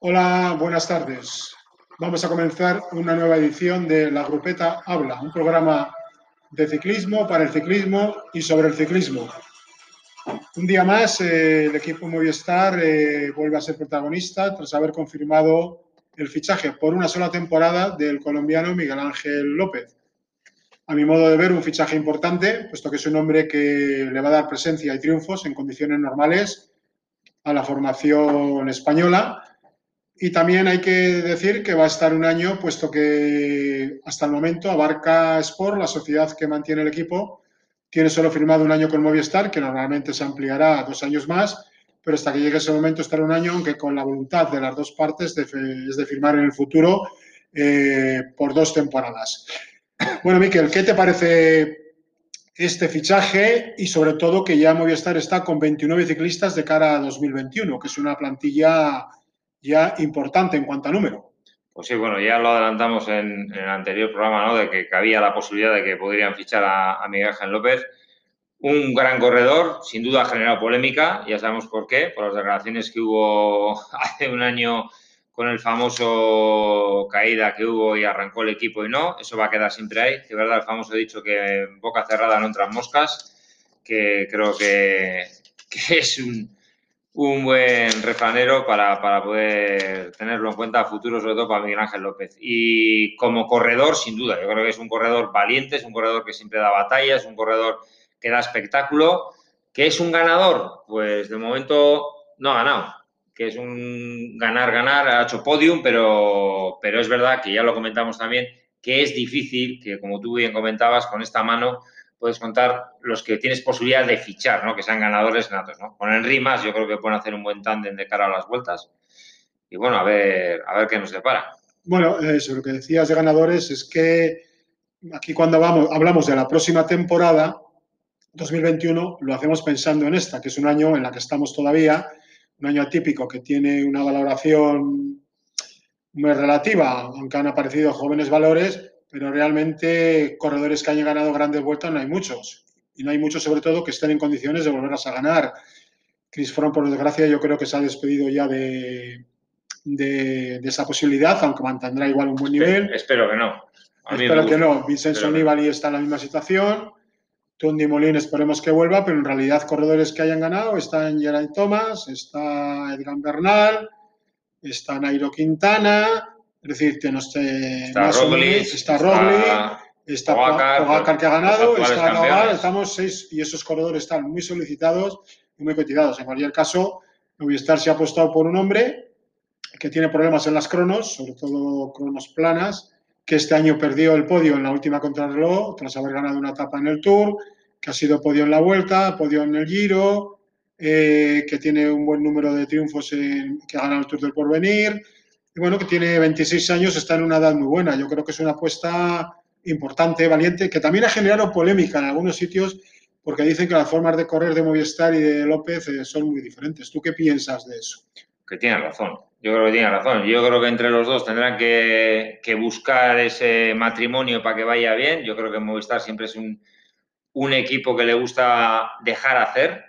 Hola, buenas tardes. Vamos a comenzar una nueva edición de La Grupeta Habla, un programa de ciclismo, para el ciclismo y sobre el ciclismo. Un día más, eh, el equipo Movistar eh, vuelve a ser protagonista tras haber confirmado el fichaje por una sola temporada del colombiano Miguel Ángel López. A mi modo de ver, un fichaje importante, puesto que es un hombre que le va a dar presencia y triunfos en condiciones normales a la formación española. Y también hay que decir que va a estar un año, puesto que hasta el momento abarca Sport, la sociedad que mantiene el equipo, tiene solo firmado un año con Movistar, que normalmente se ampliará a dos años más, pero hasta que llegue ese momento estará un año, aunque con la voluntad de las dos partes de, es de firmar en el futuro eh, por dos temporadas. Bueno, Miquel, ¿qué te parece este fichaje y sobre todo que ya Movistar está con 29 ciclistas de cara a 2021, que es una plantilla ya importante en cuanto a número? Pues sí, bueno, ya lo adelantamos en, el anterior programa, ¿no? De que, había la posibilidad de que podrían fichar a, Miguel Ángel López. Un gran corredor, sin duda ha generado polémica, ya sabemos por qué, por las declaraciones que hubo hace un año con el famoso caída que hubo y arrancó el equipo y no, eso va a quedar siempre ahí. De verdad, el famoso dicho que en boca cerrada no entran moscas, que creo que, es un, buen refranero para, poder tenerlo en cuenta a futuro, sobre todo para Miguel Ángel López. Y como corredor, sin duda, yo creo que es un corredor valiente, es un corredor que siempre da batalla, es un corredor que da espectáculo. ¿Que es un ganador? Pues de momento no ha ganado que es un ganar-ganar, ha hecho podium, pero, pero es verdad que ya lo comentamos también, que es difícil, que como tú bien comentabas, con esta mano puedes contar los que tienes posibilidad de fichar, ¿no? que sean ganadores natos. ¿no? Con Henry más yo creo que pueden hacer un buen tándem de cara a las vueltas. Y bueno, a ver, a ver qué nos depara. Bueno, sobre lo que decías de ganadores es que aquí cuando vamos, hablamos de la próxima temporada, 2021, lo hacemos pensando en esta, que es un año en la que estamos todavía un año atípico que tiene una valoración muy relativa, aunque han aparecido jóvenes valores, pero realmente corredores que hayan ganado grandes vueltas no hay muchos. Y no hay muchos, sobre todo, que estén en condiciones de volverlas a ganar. Chris Froome, por desgracia, yo creo que se ha despedido ya de, de, esa posibilidad, aunque mantendrá igual un buen nivel. Espero, que no. espero que no. Vincenzo Nibali está en la misma situación. Tundi Molín esperemos que vuelva, pero en realidad corredores que hayan ganado están Gerard Thomas, está Edgar Bernal, está Nairo Quintana, es decir, que no esté está Roglic, está, Roglic, está Pogacar, que ha ganado, está estamos seis y esos corredores están muy solicitados y muy cotizados. En cualquier caso, Movistar se ha apostado por un hombre que tiene problemas en las cronos, sobre todo cronos planas, que este año perdió el podio en la última contrarreloj tras haber ganado una etapa en el Tour, que ha sido podio en la Vuelta, podio en el Giro, eh, que tiene un buen número de triunfos en, que ha ganado el Tour del Porvenir, bueno, que tiene 26 años, está en una edad muy buena. Yo creo que es una apuesta importante, valiente, que también ha generado polémica en algunos sitios porque dicen que las formas de correr de Movistar y de López eh, son muy diferentes. ¿Tú qué piensas de eso? Que tiene razón. Yo creo que tiene razón. Yo creo que entre los dos tendrán que, buscar ese matrimonio para que vaya bien. Yo creo que Movistar siempre es un, equipo que le gusta dejar hacer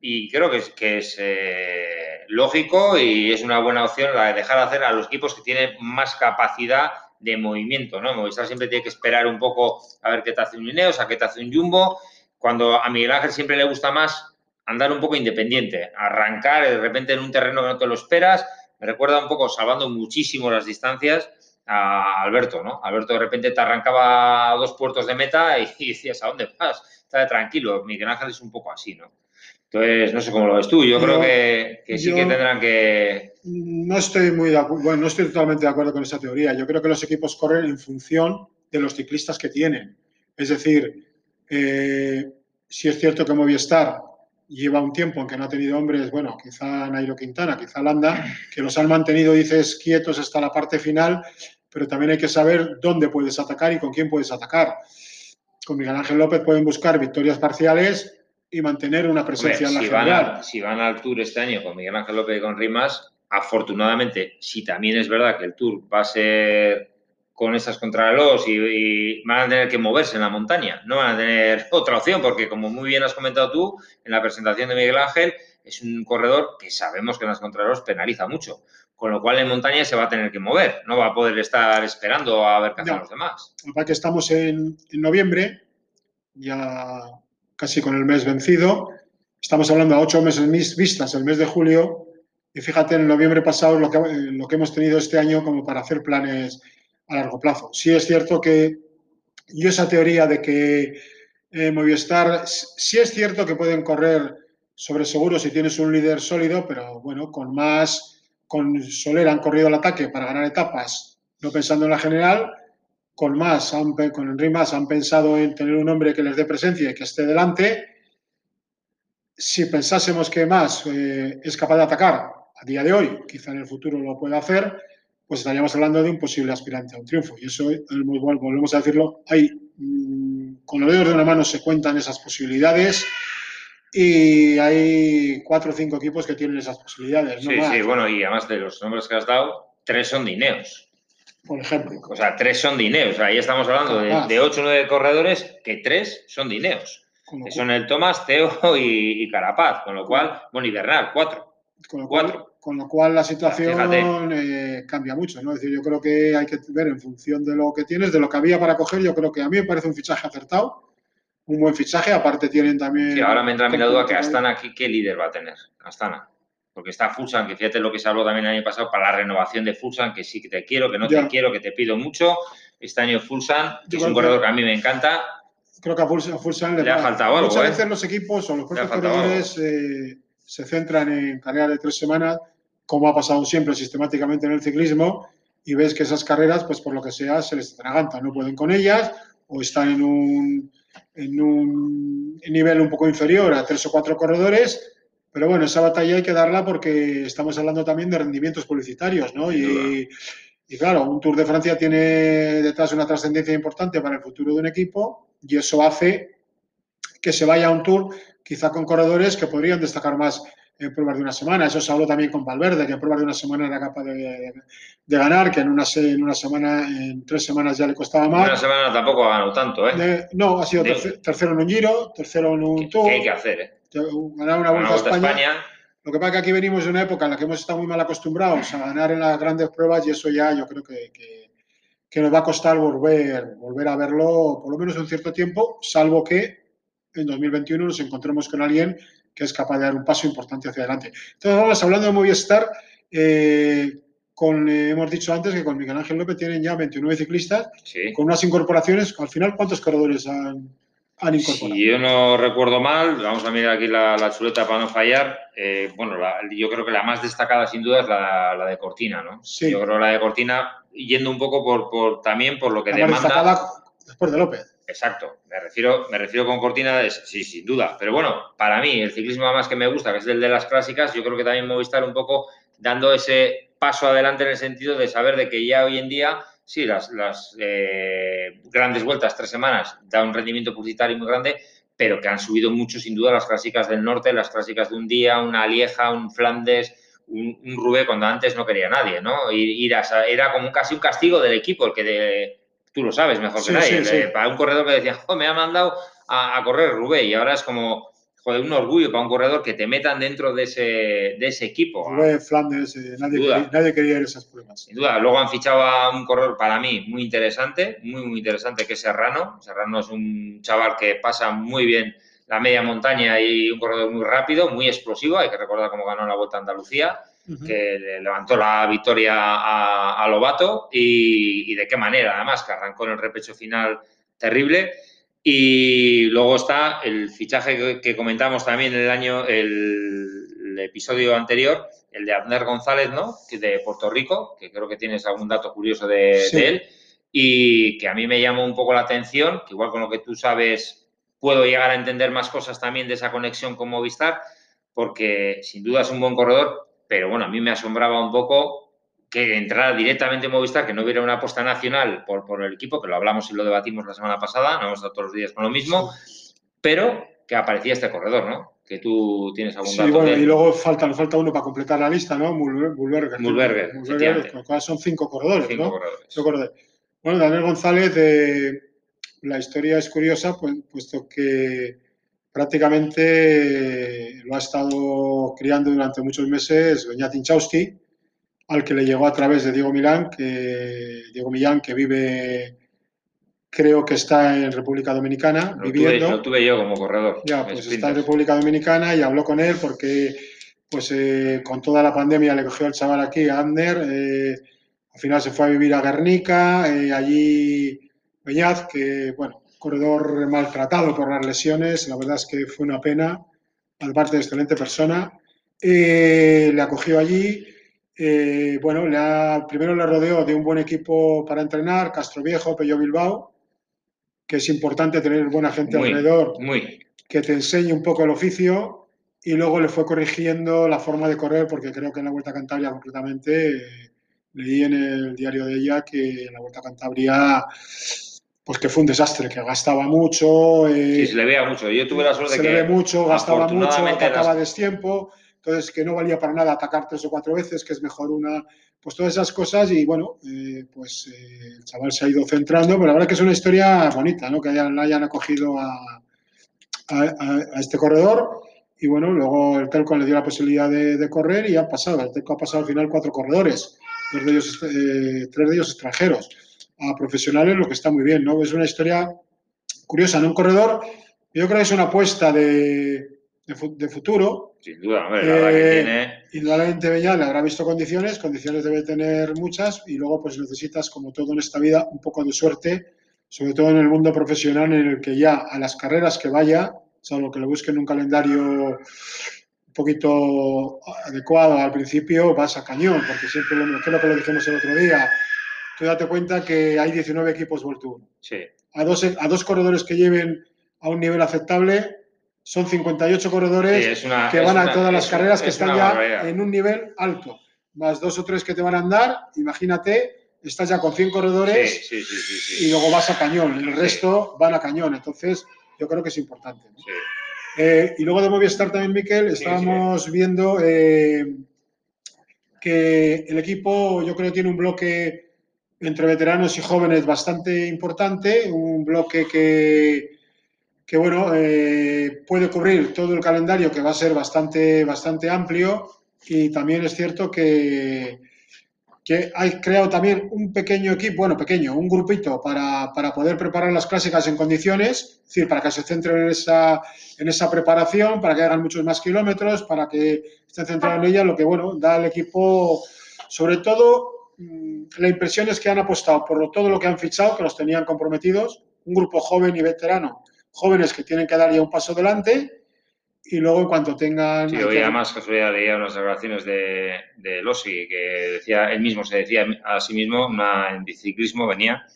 y creo que es, que eh, lógico y es una buena opción la de dejar hacer a los equipos que tienen más capacidad de movimiento, ¿no? Movistar siempre tiene que esperar un poco a ver qué te hace un Ineos, a qué te hace un Jumbo. Cuando a Miguel Ángel siempre le gusta más andar un poco independiente, arrancar de repente en un terreno que no te lo esperas me recuerda un poco, salvando muchísimo las distancias, a Alberto, ¿no? Alberto de repente te arrancaba dos puertos de meta y, decías, ¿a dónde vas? Está tranquilo. Miguel Ángel es un poco así, ¿no? Entonces, no sé cómo lo ves tú. Yo, creo que, sí que tendrán que... No estoy muy de acuerdo, bueno, no estoy totalmente de acuerdo con esa teoría. Yo creo que los equipos corren en función de los ciclistas que tienen. Es decir, eh, si es cierto que Movistar lleva un tiempo en que no ha tenido hombres, bueno, quizá Nairo Quintana, quizá Landa, que los han mantenido, dices, quietos hasta la parte final, pero también hay que saber dónde puedes atacar y con quién puedes atacar. Con Miguel Ángel López pueden buscar victorias parciales y mantener una presencia en la si general. si van al Tour este año con Miguel Ángel López y con Rimas, afortunadamente, si también es verdad que el Tour va a ser con esas contrarreloj y, y, van a tener que moverse en la montaña. No van a tener otra opción porque, como muy bien has comentado tú en la presentación de Miguel Ángel, es un corredor que sabemos que en las contrarreloj penaliza mucho. con lo cual en montaña se va a tener que mover, no va a poder estar esperando a ver qué hacen los demás. que estamos en, noviembre, ya casi con el mes vencido, estamos hablando a ocho meses vistas, el mes de julio, y fíjate en noviembre pasado lo que, hemos tenido este año como para hacer planes a largo plazo. Sí es cierto que yo esa teoría de que eh, Movistar, sí es cierto que pueden correr sobre seguro si tienes un líder sólido, pero bueno, con más con Soler han corrido al ataque para ganar etapas, no pensando en la general. Con más, con Henry Más han pensado en tener un hombre que les dé presencia y que esté delante. Si pensásemos que Más eh, es capaz de atacar a día de hoy, quizá en el futuro lo pueda hacer, pues estaríamos hablando de un posible aspirante a un triunfo. Y eso, muy bueno, volvemos a decirlo, hay, mm, con los dedos de una mano se cuentan esas posibilidades y hay cuatro o cinco equipos que tienen esas posibilidades. sí, sí, bueno, y además de los nombres que has dado, tres son de Ineos. Por ejemplo. O sea, tres son de Ineos. Ahí estamos hablando de, ocho o nueve corredores que tres son de Ineos. Que son el Tomás, Teo y, Carapaz. Con lo cual, bueno, y Bernal, cuatro. Con lo cuatro. Cual, con lo cual la situación eh, cambia mucho, ¿no? Es decir, yo creo que hay que ver en función de lo que tienes, de lo que había para coger, yo creo que a mí me parece un fichaje acertado un buen fichaje. Aparte tienen también... Sí, ahora me entra a mí la duda que Astana, aquí, ¿qué líder va a tener? Astana. Porque está Fulsan, que fíjate lo que se habló también el año pasado para la renovación de Fulsan, que sí que te quiero, que no te quiero, que te pido mucho. Este año Fulsan, que es un corredor que a mí me encanta. Creo que a Fulsan, le, ha faltado algo. Muchas ¿eh? veces los equipos o los propios corredores eh, se centran en carreras de tres semanas, como ha pasado siempre sistemáticamente en el ciclismo, y ves que esas carreras, pues por lo que sea, se les atragantan, no pueden con ellas, o están en un en un nivel un poco inferior a tres o cuatro corredores, pero bueno, esa batalla hay que darla porque estamos hablando también de rendimientos publicitarios, ¿no? Y, claro, un Tour de Francia tiene detrás una trascendencia importante para el futuro de un equipo y eso hace que se vaya a un Tour quizá con corredores que podrían destacar más en pruebas de una semana. Eso se habló también con Valverde, que en pruebas de una semana era capaz de, ganar, que en una, en una semana, en tres semanas ya le costaba más. En una semana tampoco ha ganado tanto, ¿eh? no, ha sido tercero en un Giro, tercero en un Tour. ¿Qué hay que hacer, eh? Ganar una vuelta, a España. Lo que pasa es que aquí venimos de una época en la que hemos estado muy mal acostumbrados a ganar en las grandes pruebas y eso ya yo creo que, que, que nos va a costar volver, volver a verlo por lo menos un cierto tiempo, salvo que en 2021 nos encontremos con alguien que es capaz de dar un paso importante hacia adelante. Entonces, vamos hablando de Movistar, eh, con, eh, hemos dicho antes que con Miguel Ángel López tienen ya 29 ciclistas, con unas incorporaciones, al final, ¿cuántos corredores han, han incorporado? Si yo no recuerdo mal, vamos a mirar aquí la, chuleta para no fallar, eh, bueno, yo creo que la más destacada sin duda es la, de Cortina, ¿no? Sí. Yo creo la de Cortina, yendo un poco por, por también por lo que la demanda... destacada después de López. Exacto, me refiero, me refiero con cortina, sí, sin duda. Pero bueno, para mí, el ciclismo más que me gusta, que es el de las clásicas, yo creo que también Movistar un poco dando ese paso adelante en el sentido de saber de que ya hoy en día, sí, las, las eh, grandes vueltas, tres semanas, da un rendimiento publicitario muy grande, pero que han subido mucho, sin duda, las clásicas del norte, las clásicas de un día, una Lieja, un Flandes, un, un Rubé, cuando antes no quería nadie, ¿no? Ir, era como casi un castigo del equipo, el que de, tú lo sabes mejor que nadie. Para un corredor que decía, me ha mandado a, correr Rubé y ahora es como, joder, un orgullo para un corredor que te metan dentro de ese, de ese equipo. Rubé, Flandes, eh, nadie, quería, ir a esas pruebas. Sin duda. Luego han fichado a un corredor para mí muy interesante, muy, muy interesante, que es Serrano. Serrano es un chaval que pasa muy bien la media montaña y un corredor muy rápido, muy explosivo. Hay que recordar cómo ganó la Vuelta a Andalucía que levantó la victoria a, Lobato y, de qué manera, además, que arrancó en el repecho final terrible. Y luego está el fichaje que, comentamos también el año, el, episodio anterior, el de Abner González, ¿no? De Puerto Rico, que creo que tienes algún dato curioso de, de él, y que a mí me llamó un poco la atención, que igual con lo que tú sabes puedo llegar a entender más cosas también de esa conexión con Movistar, porque sin duda es un buen corredor, pero bueno, a mí me asombraba un poco que entrara directamente en Movistar, que no hubiera una apuesta nacional por, por el equipo, que lo hablamos y lo debatimos la semana pasada, no hemos estado todos los días con lo mismo, pero que aparecía este corredor, ¿no? Que tú tienes algún dato. Sí, bueno, y luego falta, falta uno para completar la lista, ¿no? Mulberger. Mulberger, son cinco corredores, cinco ¿no? Corredores. Bueno, Daniel González, eh, la historia es curiosa, pues, puesto que prácticamente lo ha estado criando durante muchos meses Beñat al que le llegó a través de Diego Milán, que Diego Millán, que vive, creo que está en República Dominicana, Lo viviendo. tuve, lo tuve yo como corredor. Ya, pues está en República Dominicana y habló con él porque, pues, eh, con toda la pandemia le cogió el chaval aquí, a Ander. eh, al final se fue a vivir a Guernica, eh, allí Beñaz, que, bueno, corredor maltratado por las lesiones. La verdad es que fue una pena, aparte de excelente persona. Le acogió allí. Eh, bueno, le ha- primero le rodeó de un buen equipo para entrenar, Castro Viejo, Pello Bilbao, que es importante tener buena gente Muy, alrededor muy. que te enseñe un poco el oficio y luego le fue corrigiendo la forma de correr porque creo que en la Vuelta a Cantabria concretamente eh, leí en el diario de ella que en la Vuelta a Cantabria pues que fue un desastre, que gastaba mucho, eh, Sí, se le veía mucho. Yo tuve la suerte se de le que ve mucho, gastaba mucho, atacaba las- destiempo, entonces que no valía para nada atacar tres o cuatro veces, que es mejor una, pues todas esas cosas y bueno, eh, pues eh, el chaval se ha ido centrando, pero la verdad que es una historia bonita, ¿no? Que hayan, hayan acogido a, este corredor y bueno, luego el Telco le dio la posibilidad de, correr y han pasado, el Telco ha pasado al final cuatro corredores, dos de ellos, eh, tres de ellos extranjeros, a profesionales, lo que está muy bien, ¿no? Es una historia curiosa, ¿no? Un corredor, yo creo que es una apuesta de, de, fu- de futuro. Sin duda, hombre, la verdad que Eh, tiene. Indudablemente habrá visto condiciones, condiciones debe tener muchas y luego pues necesitas, como todo en esta vida, un poco de suerte, sobre todo en el mundo profesional en el que ya a las carreras que vaya, salvo que le busquen un calendario un poquito adecuado al principio, vas a cañón, porque siempre lo, creo que lo dijimos el otro día, tú date cuenta que hay 19 equipos World Tour Sí, a dos, a dos corredores que lleven a un nivel aceptable, son 58 corredores Sí, es una- que es van a todas las carreras que es están ya barbaridad. en un nivel alto, más dos o tres que te van a andar, imagínate, estás ya con 100 sí, corredores sí, sí, y luego vas a cañón, el resto van a cañón, entonces yo creo que es importante. Eh, y luego de Movistar también, Miquel, estábamos viendo eh, que el equipo, yo creo, tiene un bloque entre veteranos y jóvenes bastante importante, un bloque que, que bueno, eh, puede cubrir todo el calendario, que va a ser bastante, bastante amplio, y también es cierto que, que hay creado también un pequeño equipo, bueno, pequeño, un grupito para, para poder preparar las clásicas en condiciones, es decir, para que se centren en esa, en esa preparación, para que hagan muchos más kilómetros, para que estén centrados en ella, lo que, bueno, da al equipo, sobre todo, mm, la impresión es que han apostado por todo lo que han fichado, que los tenían comprometidos, un grupo joven y veterano, jóvenes que tienen que dar ya un paso adelante, y luego en cuanto tengan... Sí, hoy que- además casualidad leía unas declaraciones de, de Lossi que decía, él mismo se decía a sí mismo, una, en biciclismo venía,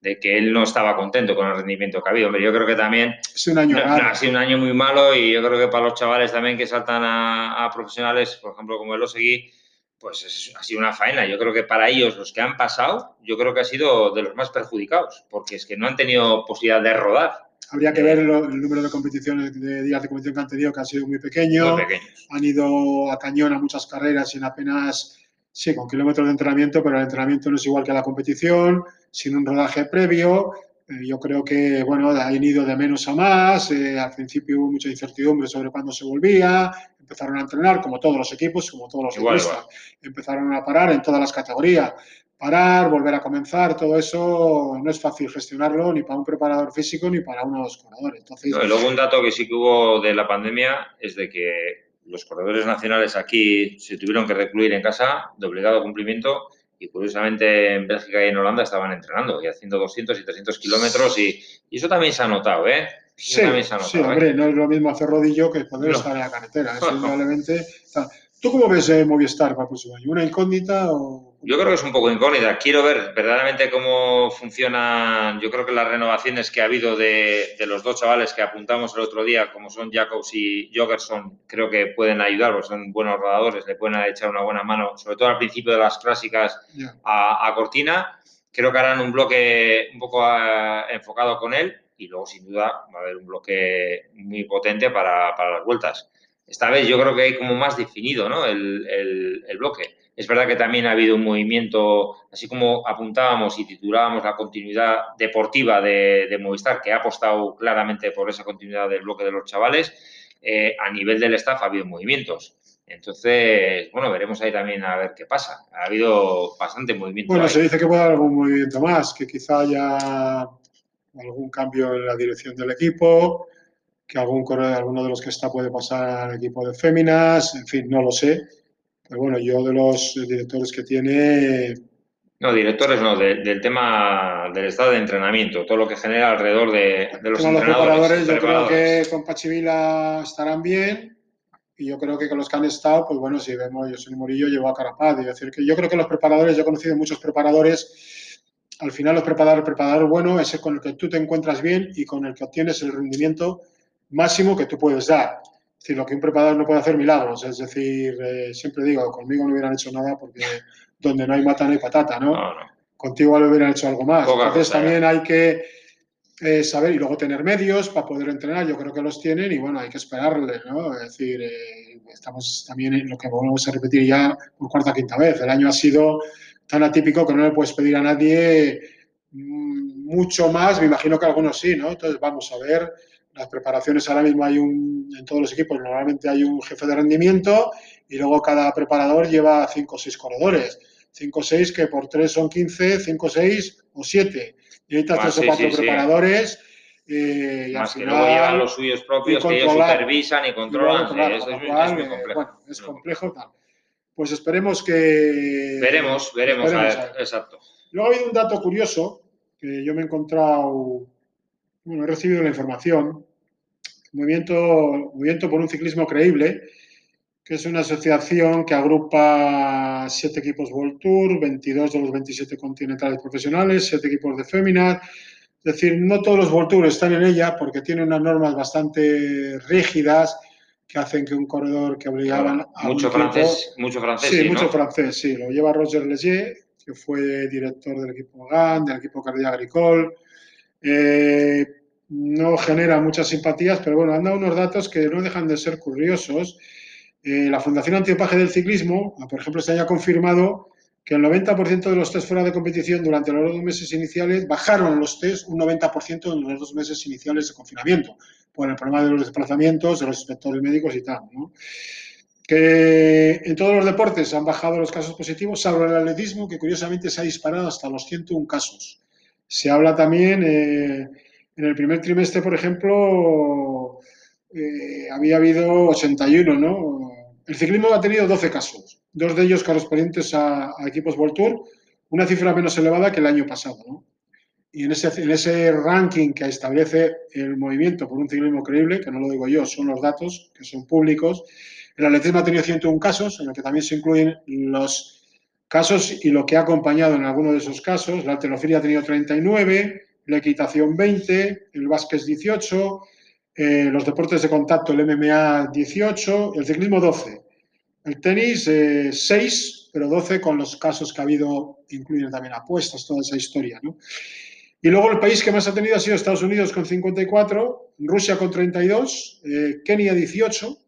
de que él no estaba contento con el rendimiento que ha habido. Hombre, yo creo que también Es un año no, raro. no, ha sido un año muy malo y yo creo que para los chavales también que saltan a, a profesionales, por ejemplo, como el Osegui, pues es- ha sido una faena. Yo creo que para ellos, los que han pasado, yo creo que ha sido de los más perjudicados, porque es que no han tenido posibilidad de rodar Habría que ver lo- el número de competiciones, de días de competición que han tenido, que ha sido muy pequeño. muy pequeños. Han ido a cañón a muchas carreras sin apenas, sí, con kilómetros de entrenamiento, pero el entrenamiento no es igual que la competición, sin un rodaje previo. Eh, yo creo que, bueno, han ido de menos a más. eh, al principio hubo mucha incertidumbre sobre cuándo se volvía. Empezaron a entrenar, como todos los equipos, como todos los Igual, ciclistas. Empezaron a parar en todas las categorías. Parar, volver a comenzar, todo eso no es fácil gestionarlo ni para un preparador físico ni para uno de los corredores. Entonces, No, y luego un dato que sí que hubo de la pandemia es de que los corredores nacionales aquí se tuvieron que recluir en casa de obligado cumplimiento y curiosamente en Bélgica y en Holanda estaban entrenando y haciendo 200 y 300 kilómetros y, y eso también se ha notado, ¿eh? Eso Sí, notado, sí, ¿eh? hombre, no es lo mismo hacer rodillo que poder No. estar en la carretera. Eso. ¿Tú cómo ves eh, Movistar para el próximo año? ¿Una incógnita o...? Yo creo que es un poco incógnita. Quiero ver verdaderamente cómo funcionan. Yo creo que las renovaciones que ha habido de, de los dos chavales que apuntamos el otro día, como son Jacobs y Jogerson, creo que pueden ayudar, porque son buenos rodadores, le pueden echar una buena mano, sobre todo al principio de las clásicas a, a Cortina. Creo que harán un bloque un poco ah, enfocado con él y luego, sin duda, va a haber un bloque muy potente para, para las vueltas. Esta vez yo creo que hay como más definido ¿no? el, el- el bloque. Es verdad que también ha habido un movimiento, así como apuntábamos y titulábamos la continuidad deportiva de, de Movistar, que ha apostado claramente por esa continuidad del bloque de los chavales, eh, a nivel del staff ha habido movimientos. Entonces, bueno, veremos ahí también a ver qué pasa. Ha habido bastante movimiento. Bueno, se dice que puede haber algún movimiento más, que quizá haya algún cambio en la dirección del equipo, que algún corredor, alguno de los que está puede pasar al equipo de féminas, en fin, no lo sé. Pero bueno, yo de los directores que tiene... No, directores no, del tema del estado de entrenamiento, todo lo que genera alrededor de, los entrenadores. Los preparadores, yo creo que con Pachivila estarán bien y yo creo que con los que han estado, pues bueno, si vemos, yo soy Morillo, llevo a Carapaz. Es decir, que yo creo que los preparadores, yo he conocido muchos preparadores, al final los preparadores, el preparador bueno es el con el que tú te encuentras bien y con el que obtienes el rendimiento máximo que tú puedes dar. Decir, lo que un preparador no puede hacer milagros. Es decir, eh, siempre digo, conmigo no hubieran hecho nada porque donde no hay mata no hay patata, ¿no? Contigo lo hubieran hecho algo más. Entonces también hay que eh, saber y luego tener medios para poder entrenar. Yo creo que los tienen y bueno, hay que esperarle, ¿no? Es decir, eh, estamos también en lo que volvemos a repetir ya por cuarta o quinta vez. El año ha sido tan atípico que no le puedes pedir a nadie mm, mucho más. Me imagino que algunos sí, ¿no? Entonces vamos a ver las preparaciones ahora mismo hay un, en todos los equipos normalmente hay un jefe de rendimiento y luego cada preparador lleva 5 o 6 corredores. 5 o 6 que por 3 son 15, 5 o 6 o 7. Y hay 3 ah, o 4 preparadores. Eh, y Más que luego llevan los suyos propios que ellos supervisan y controlan. es, cual, es, muy complejo. Bueno, es complejo tal. Pues esperemos que... Veremos, veremos, a ver, exacto. Luego ha habido un dato curioso que yo me he encontrado bueno, he recibido la información, Movimiento, Movimiento por un Ciclismo Creíble, que es una asociación que agrupa siete equipos World Tour, 22 de los 27 continentales profesionales, siete equipos de féminas. Es decir, no todos los World Tour están en ella porque tiene unas normas bastante rígidas que hacen que un corredor que obligaban a. Mucho francés, mucho francés. Sí, mucho francés, sí. Lo lleva Roger Leger, que fue director del equipo GAN, del equipo Cardia Agricole eh, no genera muchas simpatías, pero bueno, han dado unos datos que no dejan de ser curiosos. Eh, la Fundación Antiopaje del Ciclismo, ah, por ejemplo, se haya confirmado que el 90% de los test fuera de competición durante los dos meses iniciales bajaron los test un 90% en los dos meses iniciales de confinamiento, por el problema de los desplazamientos, de los inspectores médicos y tal. Que en todos los deportes han bajado los casos positivos, salvo el atletismo, que curiosamente se ha disparado hasta los 101 casos. Se habla también, eh, en el primer trimestre, por ejemplo, eh, había habido 81, ¿no? El ciclismo ha tenido 12 casos, dos de ellos correspondientes a, equipos World Tour, una cifra menos elevada que el año pasado, ¿no? Y en ese, ranking que establece el movimiento por un ciclismo creíble, que no lo digo yo, son los datos que son públicos, el atletismo ha tenido 101 casos, en los que también se incluyen los casos y lo que ha acompañado en alguno de esos casos. La alterofilia ha tenido 39, la equitación 20, el básquet 18, eh, los deportes de contacto, el MMA 18, el ciclismo 12, el tenis 6, eh, pero 12 con los casos que ha habido, incluyen también apuestas, toda esa historia. Y luego el país que más ha tenido ha sido Estados Unidos con 54, Rusia con 32, eh, Kenia 18,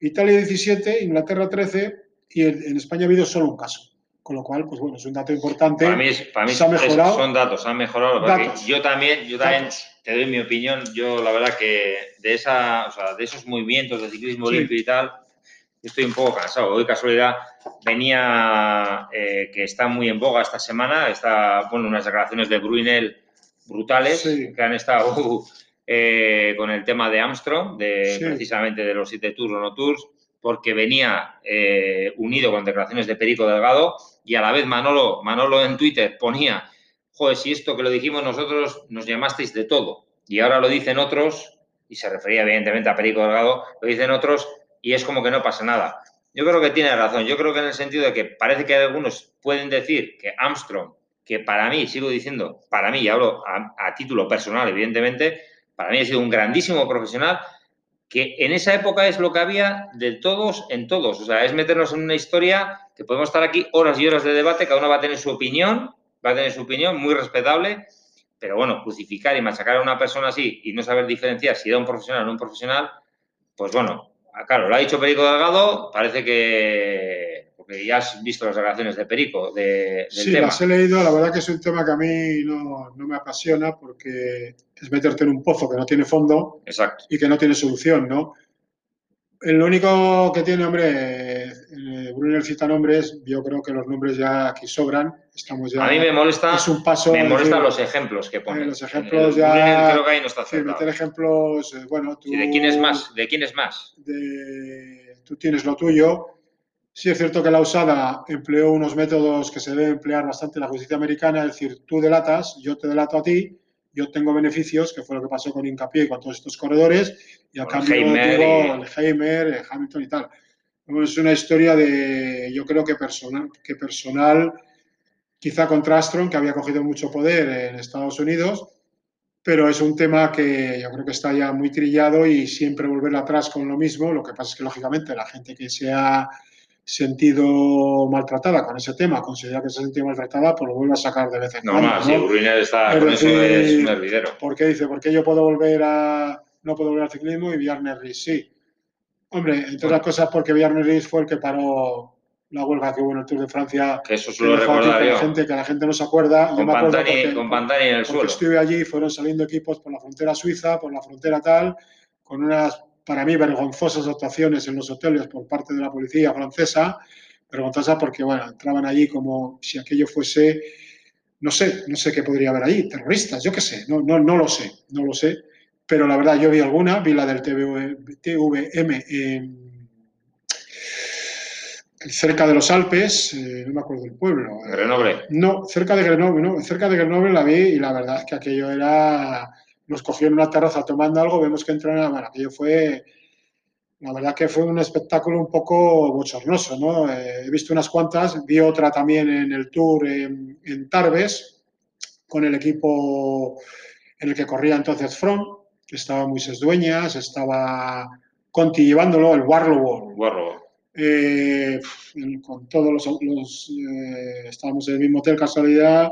Italia 17, Inglaterra 13 y en España ha habido solo un caso. Con lo cual, pues bueno, es un dato importante. Para mí, para mí son datos, han mejorado. Yo también, yo también te doy mi opinión. Yo la verdad que de esa, o sea, de esos movimientos de ciclismo limpio y tal, estoy un poco cansado. Hoy casualidad venía eh, que está muy en boga esta semana. Está, bueno, unas declaraciones de Brunel brutales que han estado eh, con el tema de Armstrong, de precisamente de los siete tours o no tours porque venía eh, unido con declaraciones de Perico Delgado y a la vez Manolo, Manolo en Twitter ponía, joder, si esto que lo dijimos nosotros nos llamasteis de todo y ahora lo dicen otros, y se refería evidentemente a Perico Delgado, lo dicen otros y es como que no pasa nada. Yo creo que tiene razón, yo creo que en el sentido de que parece que algunos pueden decir que Armstrong, que para mí, sigo diciendo, para mí, y hablo a título personal, evidentemente, para mí ha sido un grandísimo profesional, que en esa época es lo que había de todos en todos. O sea, es meternos en una historia que podemos estar aquí horas y horas de debate, cada uno va a tener su opinión, va a tener su opinión muy respetable, pero bueno, crucificar y machacar a una persona así y no saber diferenciar si era un profesional o no un profesional, pues bueno, claro, lo ha dicho Perico Delgado, parece que porque ya has visto las declaraciones de Perico de, del sí, las he leído, la verdad que es un tema que a mí no, no, me apasiona porque es meterte en un pozo que no tiene fondo Exacto. y que no tiene solución, ¿no? El único que tiene, hombre, eh, Brunel cita nombres, yo creo que los nombres ya aquí sobran. Estamos ya, a mí me molesta, es un paso, me es molesta decir, los ejemplos que ponen. eh, los ejemplos El ya- creo que ahí no está sí, acertado. meter ejemplos, eh, bueno, tú, Sí, ¿De quién es más? ¿De quién es más? de- tú tienes lo tuyo. Sí es cierto que la usada empleó unos métodos que se deben emplear bastante en la justicia americana, es decir, tú delatas, yo te delato a ti, yo tengo beneficios, que fue lo que pasó con Hincapié y con todos estos corredores, y a Con cambio Heimer digo, y- el Heimer, eh, Hamilton y tal. Es una historia de, yo creo que personal, que personal, quizá contra Astron, que había cogido mucho poder en Estados Unidos, pero es un tema que yo creo que está ya muy trillado y siempre volver atrás con lo mismo. Lo que pasa es que, lógicamente, la gente que se ha sentido maltratada con ese tema, considera que se ha sentido maltratada, pues lo vuelve a sacar de vez en cuando. Sí, ¿no? Brunel está Es con eso es un hervidero. ¿Por qué dice? ¿Por qué yo puedo volver a no puedo volver al ciclismo y Ries sí? Hombre, entre otras cosas porque Bjarne Ries fue el que paró la huelga que hubo en el Tour de Francia. Que eso recordar que la yo. gente que la gente no se acuerda. Yo Con me acuerdo Pantani, porque- con Pantani en el suelo. estuve allí, fueron saliendo equipos por la frontera suiza, por la frontera tal, con unas, para mí, vergonzosas actuaciones en los hoteles por parte de la policía francesa, vergonzosas porque, bueno, entraban allí como si aquello fuese, no sé, no sé qué podría haber allí, terroristas, yo qué sé, no, no, no lo sé, no lo sé, pero la verdad yo vi alguna, vi la del TV, TVM en- cerca de los Alpes, eh, no me acuerdo del pueblo, eh, Grenoble. no, cerca de Grenoble, no, cerca de Grenoble la vi y la verdad es que aquello era, nos cogieron una terraza tomando algo, vemos que entran, bueno, aquello fue, la verdad que fue un espectáculo un poco bochornoso, ¿no? Eh, he visto unas cuantas, vi otra también en el Tour en, en Tarbes, con el equipo en el que corría entonces From, estaba Moisés Dueñas, estaba Conti llevándolo, el Warlow Guarro. eh, con todos los, los, eh, estábamos en el mismo hotel, casualidad,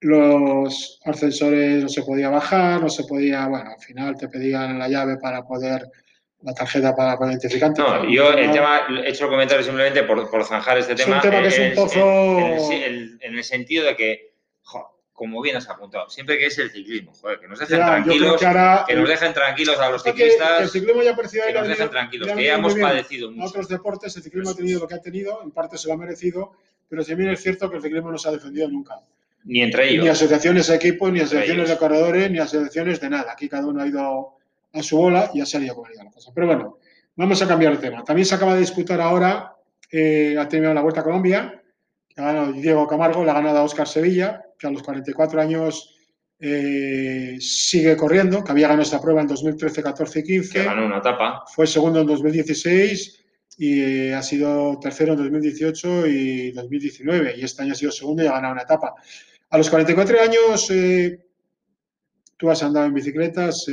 los ascensores no se podía bajar, no se podía, bueno, al final te pedían la llave para poder, la tarjeta para poder identificarte. No, yo el tema, he hecho el comentario simplemente por, por zanjar este Es un tema. tema que es un pozo- En, en el, en sentido de que, jo, como bien has apuntado, siempre que es el ciclismo, joder, que nos dejen Ya, tranquilos, que ahora- que nos dejen tranquilos a los Creo que el ciclistas, ciclismo ya que nos dejen tranquilos, que ya hemos padecido A mucho. otros deportes el ciclismo ha tenido lo que ha tenido, en parte se lo ha merecido, pero también es cierto que el ciclismo no se ha defendido nunca. Ni entre ellos. Ni asociaciones de equipos, ni asociaciones ellos. de corredores, ni asociaciones de nada. Aquí cada uno ha ido a su bola y ha salido ella la cosa. Pero bueno, vamos a cambiar de tema. También se acaba de disputar ahora, eh, ha terminado la Vuelta a Colombia, que ha ganado Diego Camargo, la ha ganado a Óscar Sevilla, que a los 44 años eh, sigue corriendo, que había ganado esta prueba en 2013, 14 y 15 Que ganó una etapa. fue segundo en 2016 y eh, ha sido tercero en 2018 y 2019 y este año ha sido segundo y ha ganado una etapa. A los 44 años eh, tú has andado en bicicletas,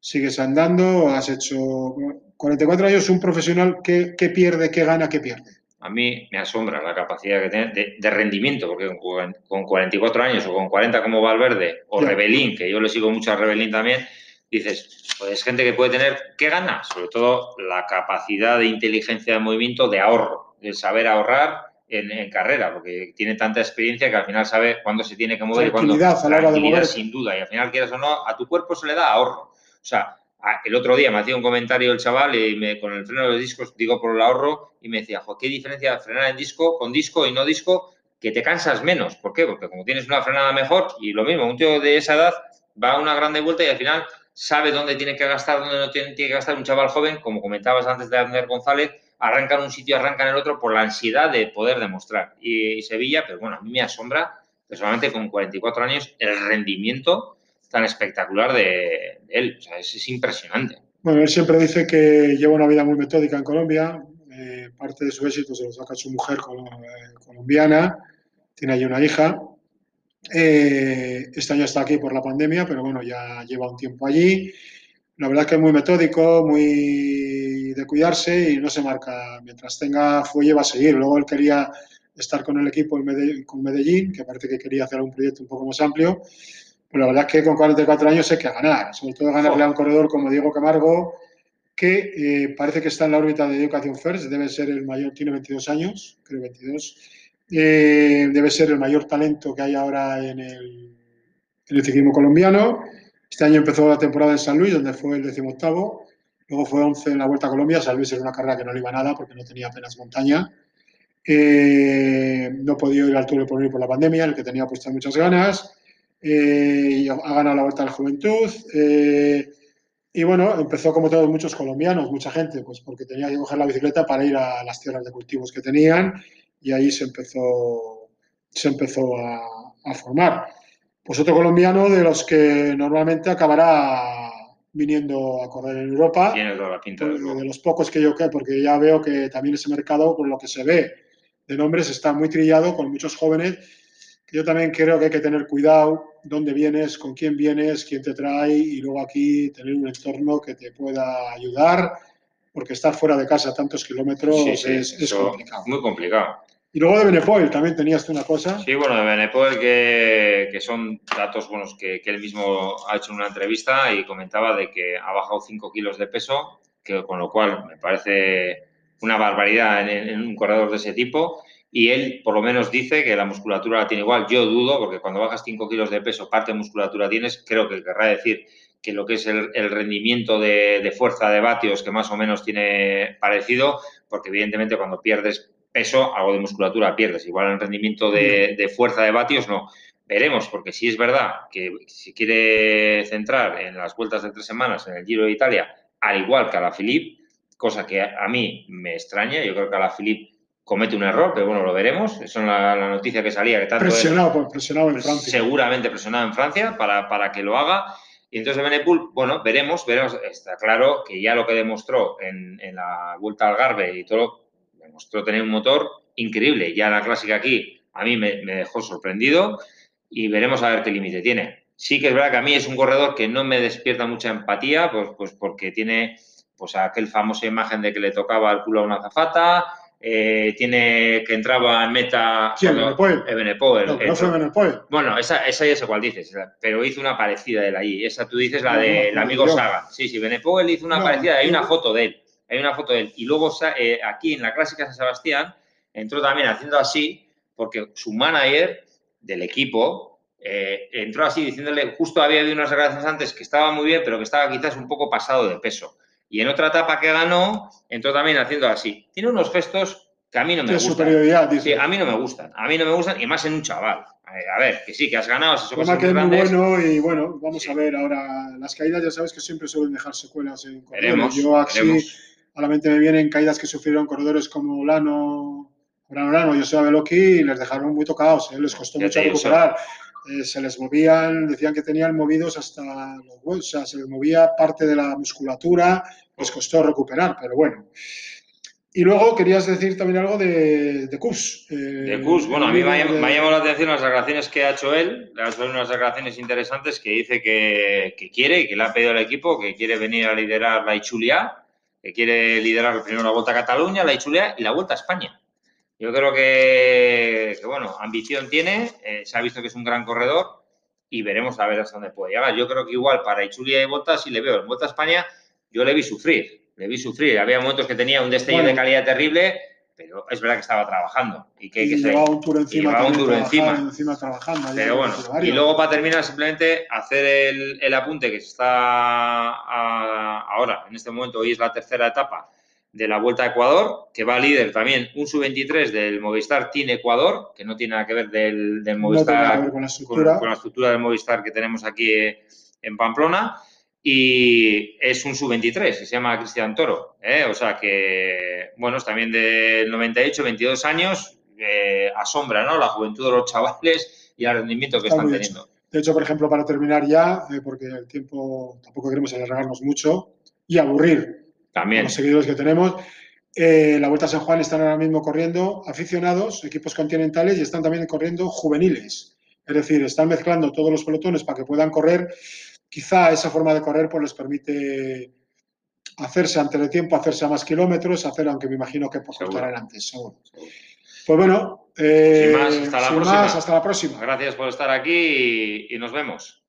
sigues andando, has hecho 44 años un profesional que, que pierde, que gana, que pierde. A mí me asombra la capacidad que tiene de, de rendimiento, porque con, con 44 años o con 40 como Valverde o. Rebelín, que yo le sigo mucho a Rebelín también, dices, pues es gente que puede tener, ¿qué gana? Sobre todo la capacidad de inteligencia de movimiento, de ahorro, de saber ahorrar en, en carrera, porque tiene tanta experiencia que al final sabe cuándo se tiene que mover y cuándo. Tranquilidad a la hora de sin duda, y al final, quieras o no, a tu cuerpo se le da ahorro. O sea, el otro día me hacía un comentario el chaval y me, con el freno de los discos, digo por el ahorro, y me decía, "Jo, ¿qué diferencia frenar en disco, con disco y no disco? Que te cansas menos. ¿Por qué? Porque como tienes una frenada mejor, y lo mismo, un tío de esa edad va a una grande vuelta y al final sabe dónde tiene que gastar, dónde no tiene, tiene que gastar un chaval joven, como comentabas antes de Ander González, arranca en un sitio, arranca en el otro por la ansiedad de poder demostrar. Y, y Sevilla, pero bueno, a mí me asombra, personalmente con 44 años, el rendimiento tan espectacular de, él. O sea, es, es impresionante. Bueno, él siempre dice que lleva una vida muy metódica en Colombia. eh, parte de su éxito se lo saca su mujer colo- eh, colombiana. Tiene allí una hija. Eh, este año está aquí por la pandemia, pero bueno, ya lleva un tiempo allí. La verdad que es muy metódico, muy de cuidarse y no se marca. Mientras tenga fuelle va a seguir. Luego él quería estar con el equipo en Medellín, con Medellín, que parece que quería hacer un proyecto un poco más amplio. Pero la verdad es que con 44 años hay que ganar, sobre todo ganarle a un corredor como Diego Camargo, que eh, parece que está en la órbita de Education First, debe ser el mayor, tiene 22 años, creo 22, eh, debe ser el mayor talento que hay ahora en el, en el ciclismo colombiano. Este año empezó la temporada en San Luis, donde fue el decimoctavo. luego fue 11 en la Vuelta a Colombia, Salvis era una carrera que no le iba nada porque no tenía apenas montaña. Eh, no podía ir al Tour de Porvenir por la pandemia, en el que tenía puestas muchas ganas. Eh, ha ganado la Vuelta a la Juventud. Eh, y bueno, empezó como todos muchos colombianos, mucha gente, pues porque tenía que coger la bicicleta para ir a las tierras de cultivos que tenían y ahí se empezó, se empezó a, a formar. Pues otro colombiano de los que normalmente acabará viniendo a correr en Europa. Tiene toda la pinta de, de los pocos que yo que, porque ya veo que también ese mercado, por lo que se ve de nombres, está muy trillado con muchos jóvenes. Yo también creo que hay que tener cuidado dónde vienes, con quién vienes, quién te trae y luego aquí tener un entorno que te pueda ayudar, porque estar fuera de casa tantos kilómetros Sí, sí, es, es complicado. Muy complicado. Y luego de Benepoel también tenías tú una cosa. Sí, bueno, de Benepoel, que, que son datos buenos que, que, él mismo ha hecho en una entrevista y comentaba de que ha bajado 5 kilos de peso, que, con lo cual me parece una barbaridad en, en, un corredor de ese tipo. Y él, por lo menos, dice que la musculatura la tiene igual. Yo dudo, porque cuando bajas 5 kilos de peso, parte de musculatura tienes, creo que querrá decir que lo que es el, el rendimiento de, de fuerza de vatios, que más o menos tiene parecido, porque evidentemente cuando pierdes peso, algo de musculatura pierdes. Igual en rendimiento de, de, fuerza de vatios, no. Veremos, porque si es verdad que si quiere centrar en las vueltas de tres semanas en el Giro de Italia, al igual que a la Philippe, cosa que a mí me extraña, yo creo que a la Philippe comete un error, pero bueno, lo veremos. Eso es la, la noticia que salía. Que tanto presionado, es, presionado en Francia. Seguramente presionado en Francia para, para que lo haga. Y entonces Benepul, bueno, veremos, veremos. Está claro que ya lo que demostró en, en la Vuelta al Garbe y todo demostró tener un motor increíble. Ya la clásica aquí a mí me, me dejó sorprendido y veremos a ver qué límite tiene. Sí que es verdad que a mí es un corredor que no me despierta mucha empatía, pues, pues porque tiene pues aquel famosa imagen de que le tocaba el culo a una azafata, eh, tiene que entraba en meta... ¿Quién? ¿Benepoel? Eh, Benepoel. No, no fue Benepoel. Bueno, esa, esa ya sé cuál dices, pero hizo una parecida de la ahí. Esa tú dices la del no, no, amigo Saga. Sí, sí, Benepoel hizo una parecida, hay una foto de él hay una foto de él. Y luego eh, aquí en la clásica San Sebastián entró también haciendo así, porque su manager del equipo eh, entró así diciéndole, justo había habido unas declaraciones antes que estaba muy bien, pero que estaba quizás un poco pasado de peso. Y en otra etapa que ganó, entró también haciendo así. Tiene unos gestos que a mí no me gustan. superioridad, dice. Sí, a mí no me gustan. A mí no me gustan, y más en un chaval. A ver, que sí, que has ganado. Eso que es muy bueno y bueno, vamos sí. a ver ahora. Las caídas ya sabes que siempre suelen dejar secuelas en veremos, Yo aquí veremos a la mente me vienen caídas que sufrieron corredores como Lano, Brano Lano, José Beloki y les dejaron muy tocados, ¿eh? les costó Ya mucho recuperar. Eh, se les movían, decían que tenían movidos hasta los huesos, o sea, se les movía parte de la musculatura, les costó recuperar, pero bueno. Y luego querías decir también algo de, de Cus. Eh, de Cus, bueno, a mí me ha, llamado la atención las declaraciones que ha hecho él, hecho unas declaraciones interesantes que dice que, que quiere, que le ha pedido al equipo, que quiere venir a liderar la Ichulia, que quiere liderar primero la Vuelta a Cataluña, la Ichulia y la Vuelta a España. Yo creo que, que bueno, ambición tiene, eh, se ha visto que es un gran corredor y veremos a ver hasta dónde puede llegar. Yo creo que igual para Ichulia y Vuelta sí le veo. En Vuelta a España yo le vi sufrir, le vi sufrir. Había momentos que tenía un destello bueno. de calidad terrible, pero es verdad que estaba trabajando. Y que, y que llevaba un tour encima. Llevaba un tour encima. encima trabajando. Pero bueno, y luego para terminar simplemente hacer el, el apunte que se está a, ahora, en este momento, hoy es la tercera etapa de la Vuelta a Ecuador, que va líder también un sub-23 del Movistar Team Ecuador, que no tiene nada que ver del, del Movistar no con, la estructura. Con, con la estructura del Movistar que tenemos aquí en Pamplona y es un sub-23, se llama Cristian Toro. ¿eh? O sea que, bueno, es también del 98, 22 años, eh, asombra ¿no? la juventud de los chavales y el rendimiento que Está están teniendo. Hecho. De hecho, por ejemplo, para terminar ya, eh, porque el tiempo tampoco queremos alargarnos mucho y aburrir también. los seguidores que tenemos. Eh, la Vuelta a San Juan están ahora mismo corriendo aficionados, equipos continentales y están también corriendo juveniles. Es decir, están mezclando todos los pelotones para que puedan correr quizá esa forma de correr pues les permite hacerse antes de tiempo, hacerse a más kilómetros, hacer, aunque me imagino que pues, costarán antes, seguro. Pues bueno, eh, sin más, hasta la sin próxima. Más, hasta la próxima. Gracias por estar aquí y, y nos vemos.